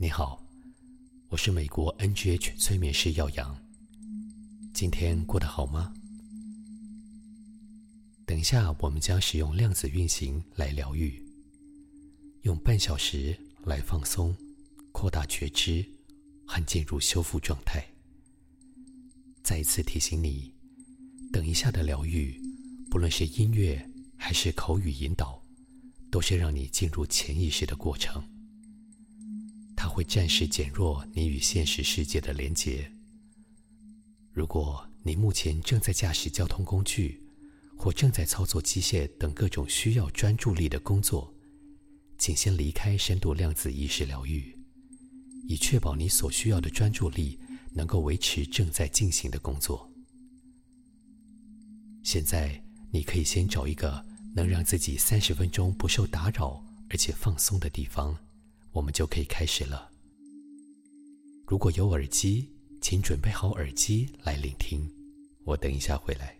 你好，我是美国 NGH 催眠师耀阳。今天过得好吗？等一下，我们将使用量子运行来疗愈，用半小时来放松、扩大觉知和进入修复状态。再一次提醒你，等一下的疗愈，不论是音乐还是口语引导，都是让你进入潜意识的过程。它会暂时减弱你与现实世界的连结。如果你目前正在驾驶交通工具，或正在操作机械等各种需要专注力的工作，请先离开深度量子意识疗愈，以确保你所需要的专注力能够维持正在进行的工作。现在，你可以先找一个能让自己三十分钟不受打扰而且放松的地方，我们就可以开始了。如果有耳机。请准备好耳机来聆听，我等一下回来。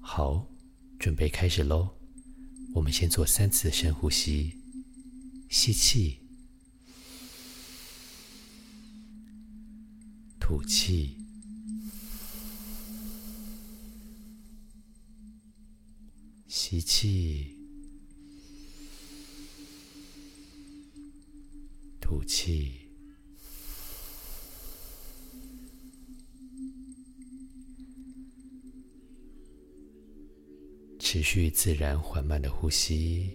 好。准备开始喽！我们先做三次深呼吸，吸气，吐气，吸气，吐气。持续自然缓慢的呼吸。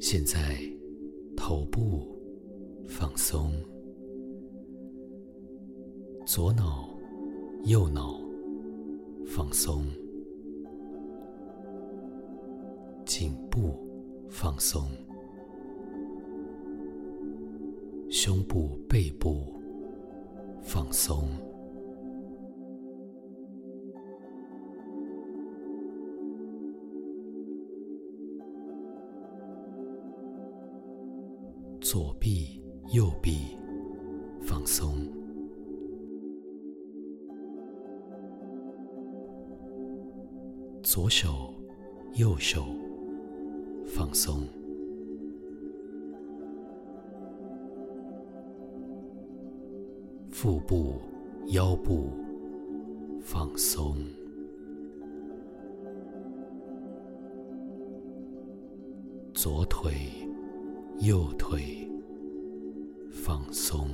现在，头部放松，左脑、右脑放松，颈部放松，胸部、背部放松。左臂、右臂放松，左手、右手放松，腹部、腰部放松，左腿。右腿放松，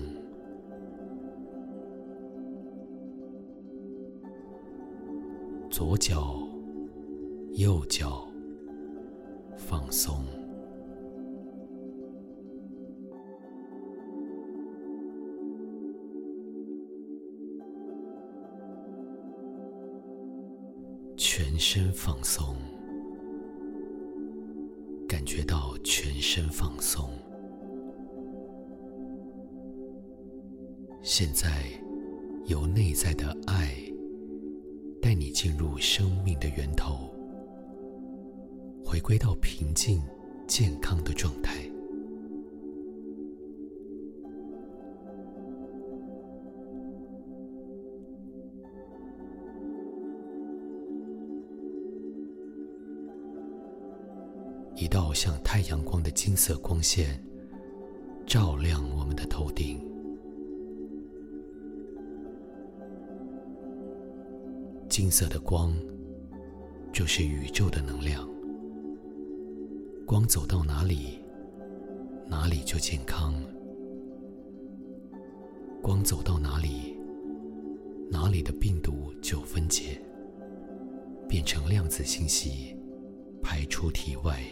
左脚、右脚放松，全身放松。身放松。现在，由内在的爱带你进入生命的源头，回归到平静、健康的状态。像太阳光的金色光线，照亮我们的头顶。金色的光，就是宇宙的能量。光走到哪里，哪里就健康；光走到哪里，哪里的病毒就分解，变成量子信息，排出体外。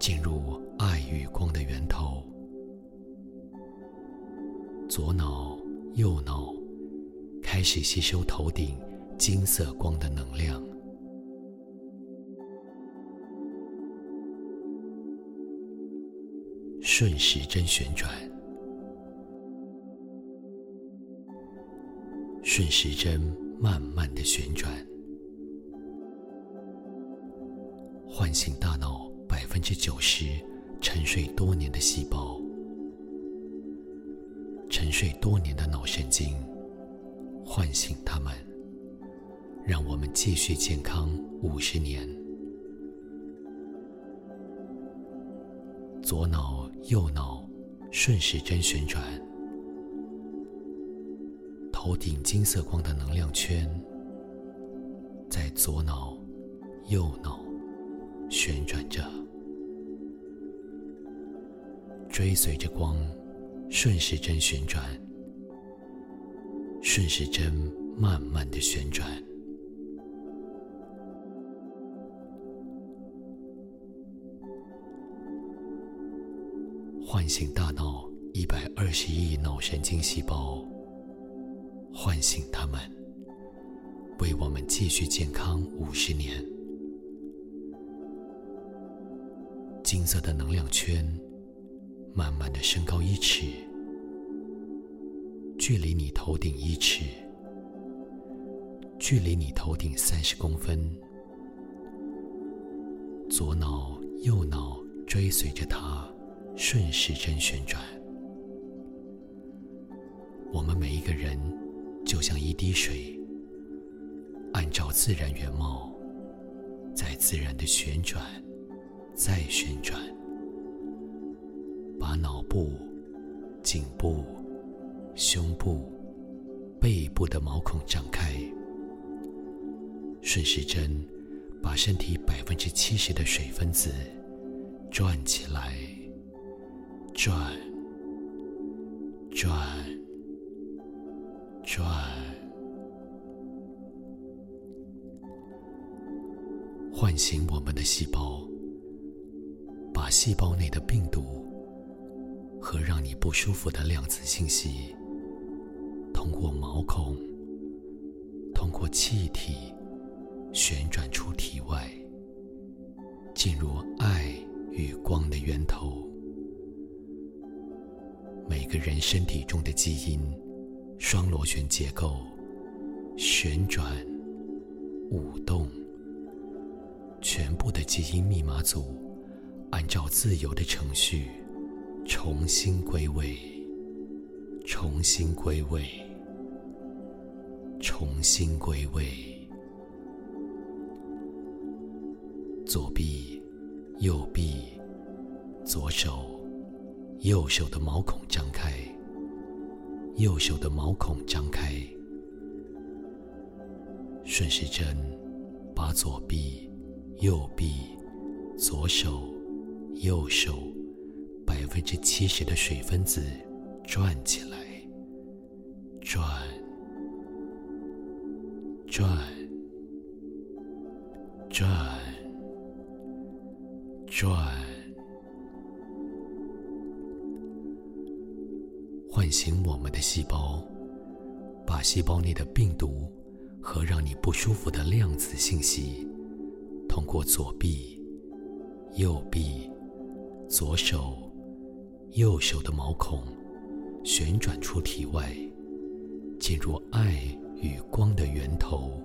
进入爱与光的源头，左脑、右脑开始吸收头顶金色光的能量，顺时针旋转，顺时针慢慢的旋转，唤醒大脑百分之九十沉睡多年的细胞，沉睡多年的脑神经，唤醒它们，让我们继续健康五十年。左脑、右脑顺时针旋转，头顶金色光的能量圈。在左脑、右脑旋转着，追随着光顺时针旋转，顺时针慢慢的旋转。唤醒大脑一百二十亿脑神经细胞，唤醒它们，为我们继续健康五十年。金色的能量圈慢慢的升高一尺，距离你头顶一尺，距离你头顶三十公分。左脑、右脑追随着它。顺时针旋转，我们每一个人就像一滴水，按照自然原貌，在自然的旋转，再旋转，把脑部、颈部、胸部、背部的毛孔张开，顺时针把身体百分之七十的水分子转起来。转，转，转，唤醒我们的细胞，把细胞内的病毒和让你不舒服的量子信息，通过毛孔，通过气体旋转出体外，进入爱与光的源头。每个人身体中的基因双螺旋结构旋转舞动，全部的基因密码组按照自由的程序重新归位，重新归位，重新归位。左臂，右臂，左手。右手的毛孔张开，右手的毛孔张开，顺时针把左臂、右臂、左手、右手百分之七十的水分子转起来，转，转，转，转。唤醒我们的细胞，把细胞内的病毒和让你不舒服的量子信息，通过左臂、右臂、左手、右手的毛孔旋转出体外，进入爱与光的源头，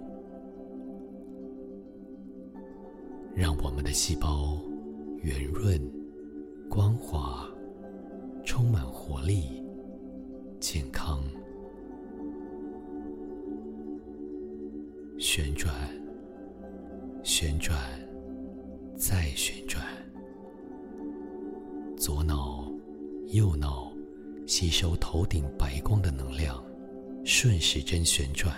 让我们的细胞圆润、光滑、充满活力。健康，旋转，旋转，再旋转。左脑、右脑吸收头顶白光的能量，顺时针旋转。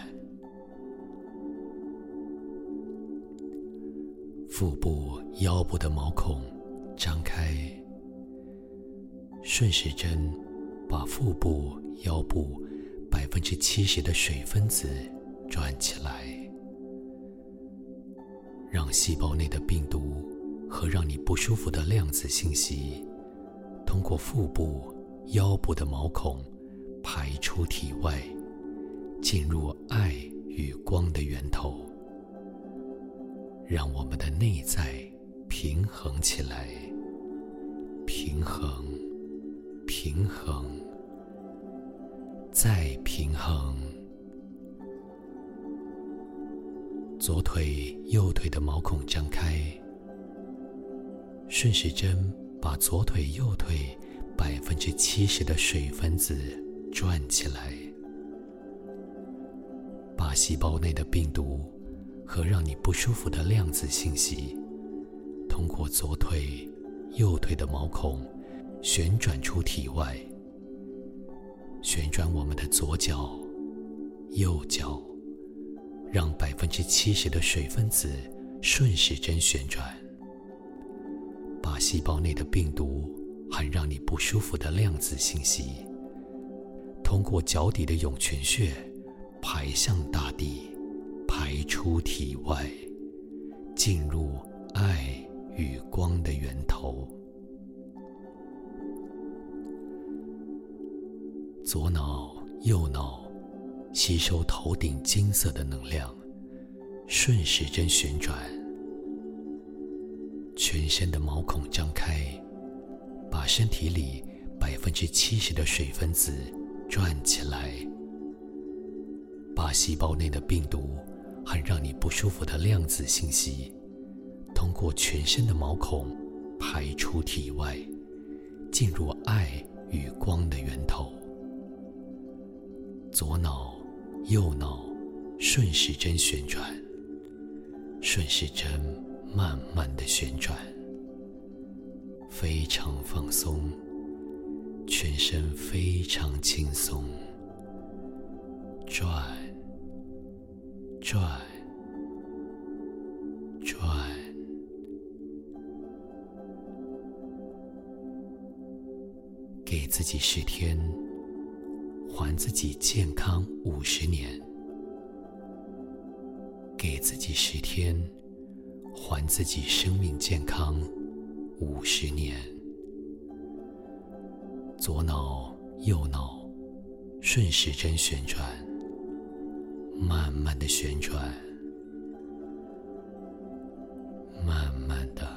腹部、腰部的毛孔张开，顺时针把腹部。腰部百分之七十的水分子转起来，让细胞内的病毒和让你不舒服的量子信息，通过腹部、腰部的毛孔排出体外，进入爱与光的源头，让我们的内在平衡起来，平衡，平衡，再平衡。左腿、右腿的毛孔张开，顺时针把左腿、右腿百分之七十的水分子转起来，把细胞内的病毒和让你不舒服的量子信息，通过左腿、右腿的毛孔。旋转出体外，旋转我们的左脚、右脚，让百分之七十的水分子顺时针旋转，把细胞内的病毒和让你不舒服的量子信息，通过脚底的涌泉穴排向大地，排出体外，进入爱与光的源头。左脑、右脑吸收头顶金色的能量，顺时针旋转，全身的毛孔张开，把身体里百分之七十的水分子转起来，把细胞内的病毒和让你不舒服的量子信息，通过全身的毛孔排出体外，进入爱与光的源头。左脑、右脑顺时针旋转，顺时针慢慢的旋转，非常放松，全身非常轻松，转、转、转，给自己十天。还自己健康五十年，给自己十天，还自己生命健康五十年。左脑、右脑顺时针旋转，慢慢的旋转，慢慢的，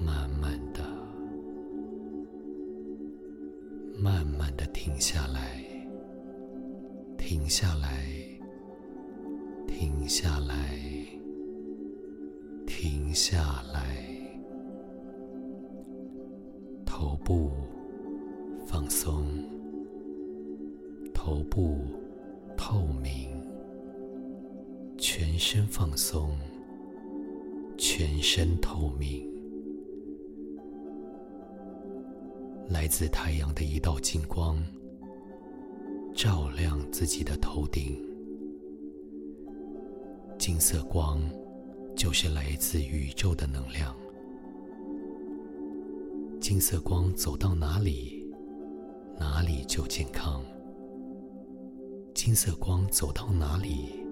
慢慢的。慢慢的停下来，停下来，停下来，停下来。头部放松，头部透明，全身放松，全身透明。来自太阳的一道金光，照亮自己的头顶。金色光就是来自宇宙的能量。金色光走到哪里，哪里就健康。金色光走到哪里，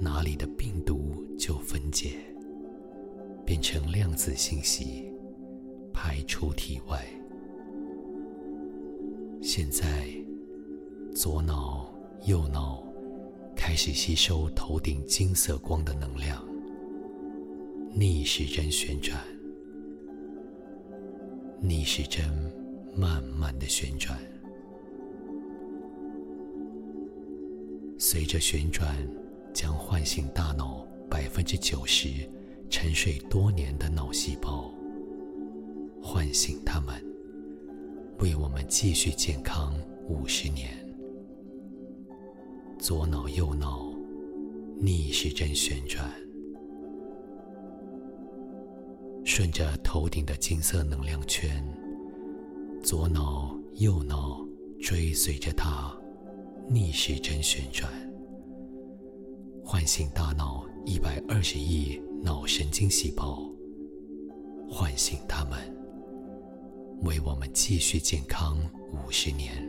哪里的病毒就分解，变成量子信息，排出体外。现在，左脑、右脑开始吸收头顶金色光的能量，逆时针旋转，逆时针慢慢的旋转，随着旋转，将唤醒大脑百分之九十沉睡多年的脑细胞，唤醒他们。为我们继续健康五十年。左脑右脑逆时针旋转，顺着头顶的金色能量圈，左脑右脑追随着它逆时针旋转，唤醒大脑一百二十亿脑神经细胞，唤醒它们。为我们继续健康五十年。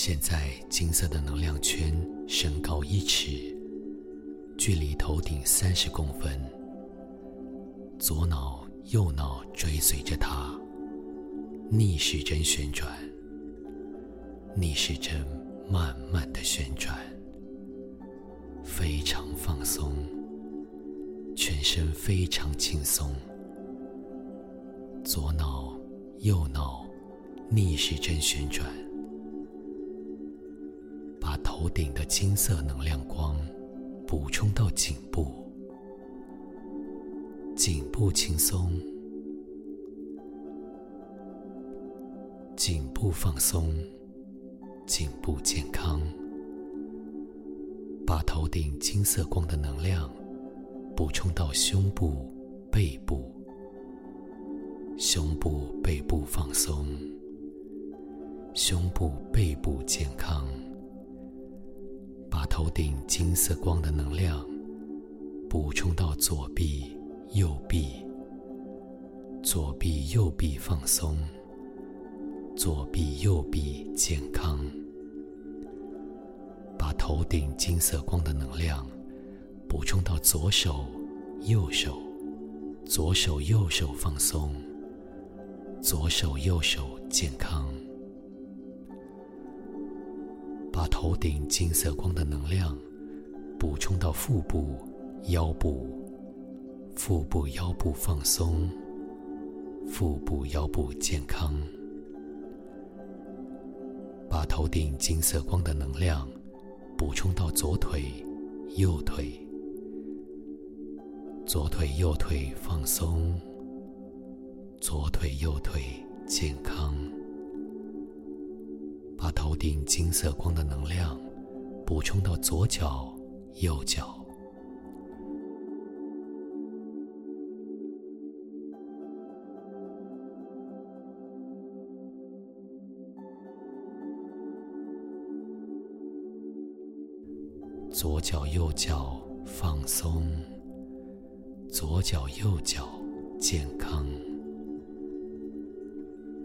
现在，金色的能量圈升高一尺，距离头顶三十公分。左脑、右脑追随着它，逆时针旋转，逆时针慢慢的旋转。非常放松，全身非常轻松，左脑、右脑逆时针旋转，把头顶的金色能量光补充到颈部，颈部轻松，颈部放松，颈部健康。把头顶金色光的能量补充到胸部、背部，胸部、背部放松，胸部、背部健康。把头顶金色光的能量补充到左臂、右臂，左臂、右臂放松，左臂、右臂健康。把头顶金色光的能量补充到左手、右手，左手、右手放松，左手、右手健康。把头顶金色光的能量补充到腹部、腰部，腹部、腰部放松，腹部、腰部健康。把头顶金色光的能量。补充到左腿、右腿，左腿、右腿放松，左腿、右腿健康。头顶金色光的能量补充到左脚、右脚。左脚、右脚放松，左脚、右脚健康。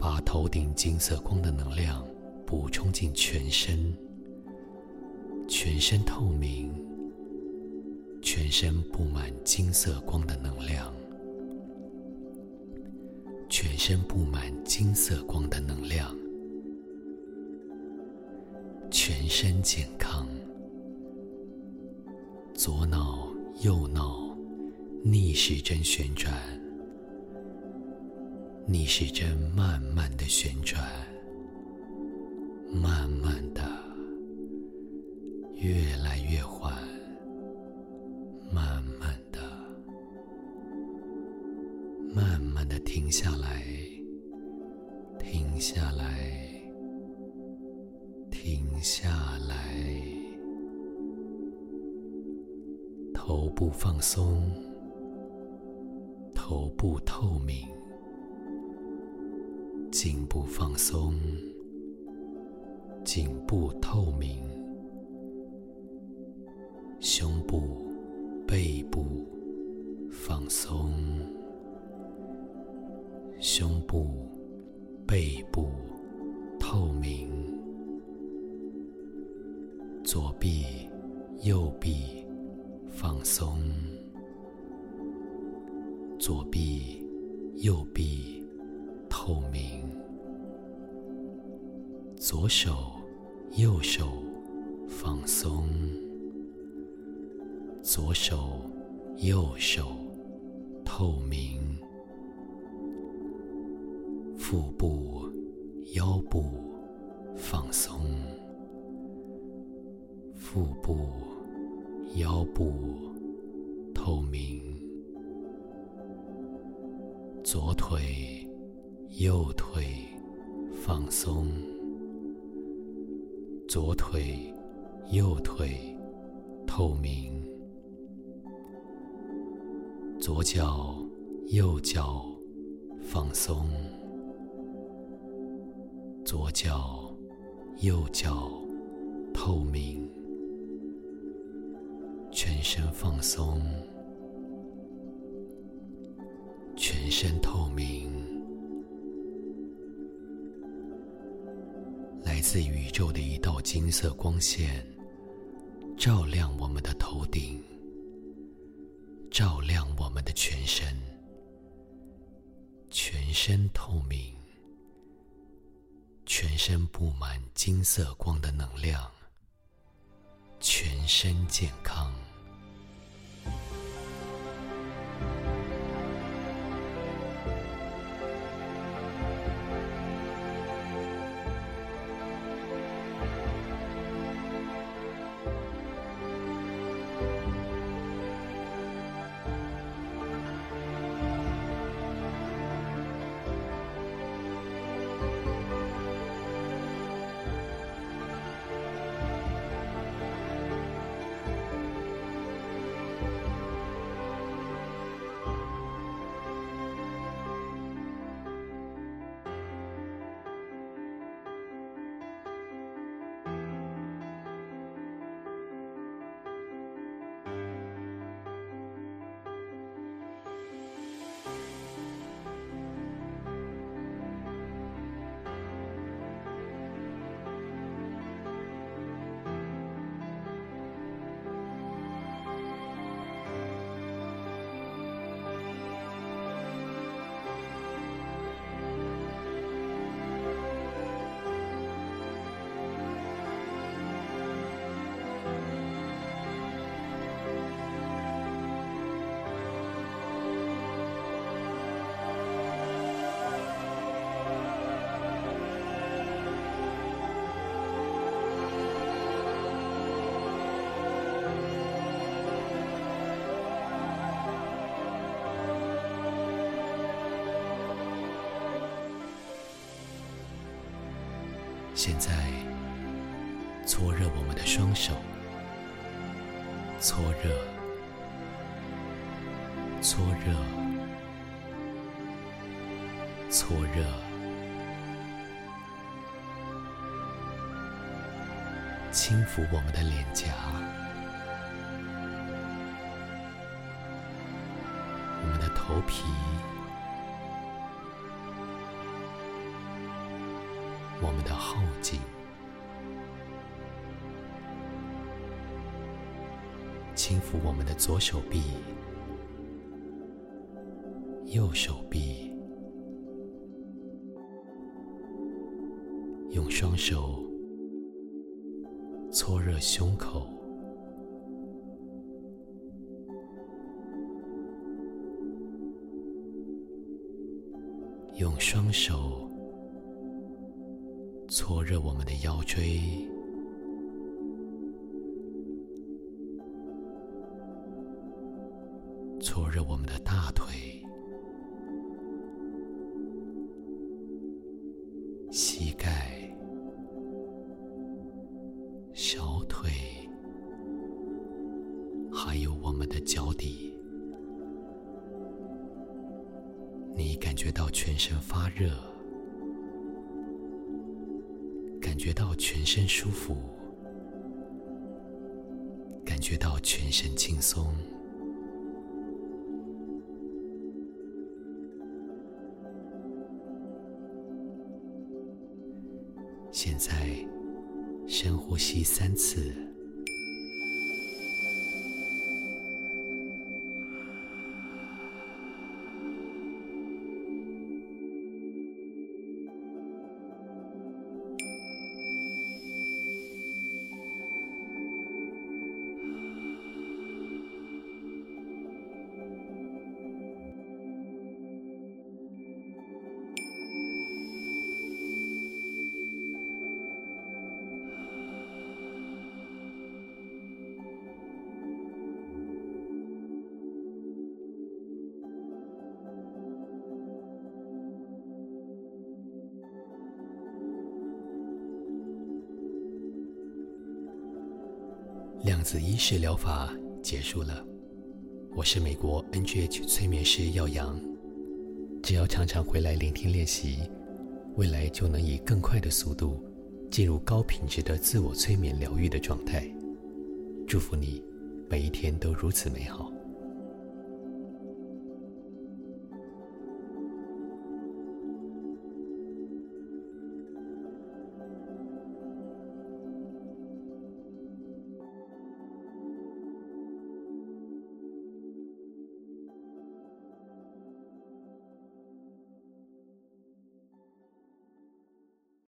把头顶金色光的能量补充进全身，全身透明，全身布满金色光的能量，全身布满金色光的能量，全身健康。左脑、右脑逆时针旋转，逆时针慢慢的旋转，慢慢的，越来越缓，慢慢的，慢慢的停下来，停下来，停下来。头部放松，头部透明，颈部放松，颈部透明，胸部、背部放松，胸部、背部透明，左臂、右臂。放松，左臂、右臂透明，左手、右手放松，左手、右手透明，腹部、腰部放松，腹部。腰部透明，左腿、右腿放松，左腿、右腿透明，左脚、右脚放松，左脚、右脚透明。全身放松，全身透自宇宙的一道金色光线，照亮我们的头顶，照亮我们的全身，全身透明，全身布满金色光的能量，全身健康。现在，搓热我们的双手，搓热，搓热，搓热，轻抚我们的脸颊，我们的头皮。我们的后颈，轻抚我们的左手臂、右手臂，用双手搓热胸口，用双手。搓热我们的腰椎，搓热我们的大腿、舒服，感觉到全身轻松。现在深呼吸三次。量子意识疗法结束了。我是美国 NGH 催眠师耀阳。只要常常回来聆听练习，未来就能以更快的速度进入高品质的自我催眠疗愈的状态。祝福你，每一天都如此美好。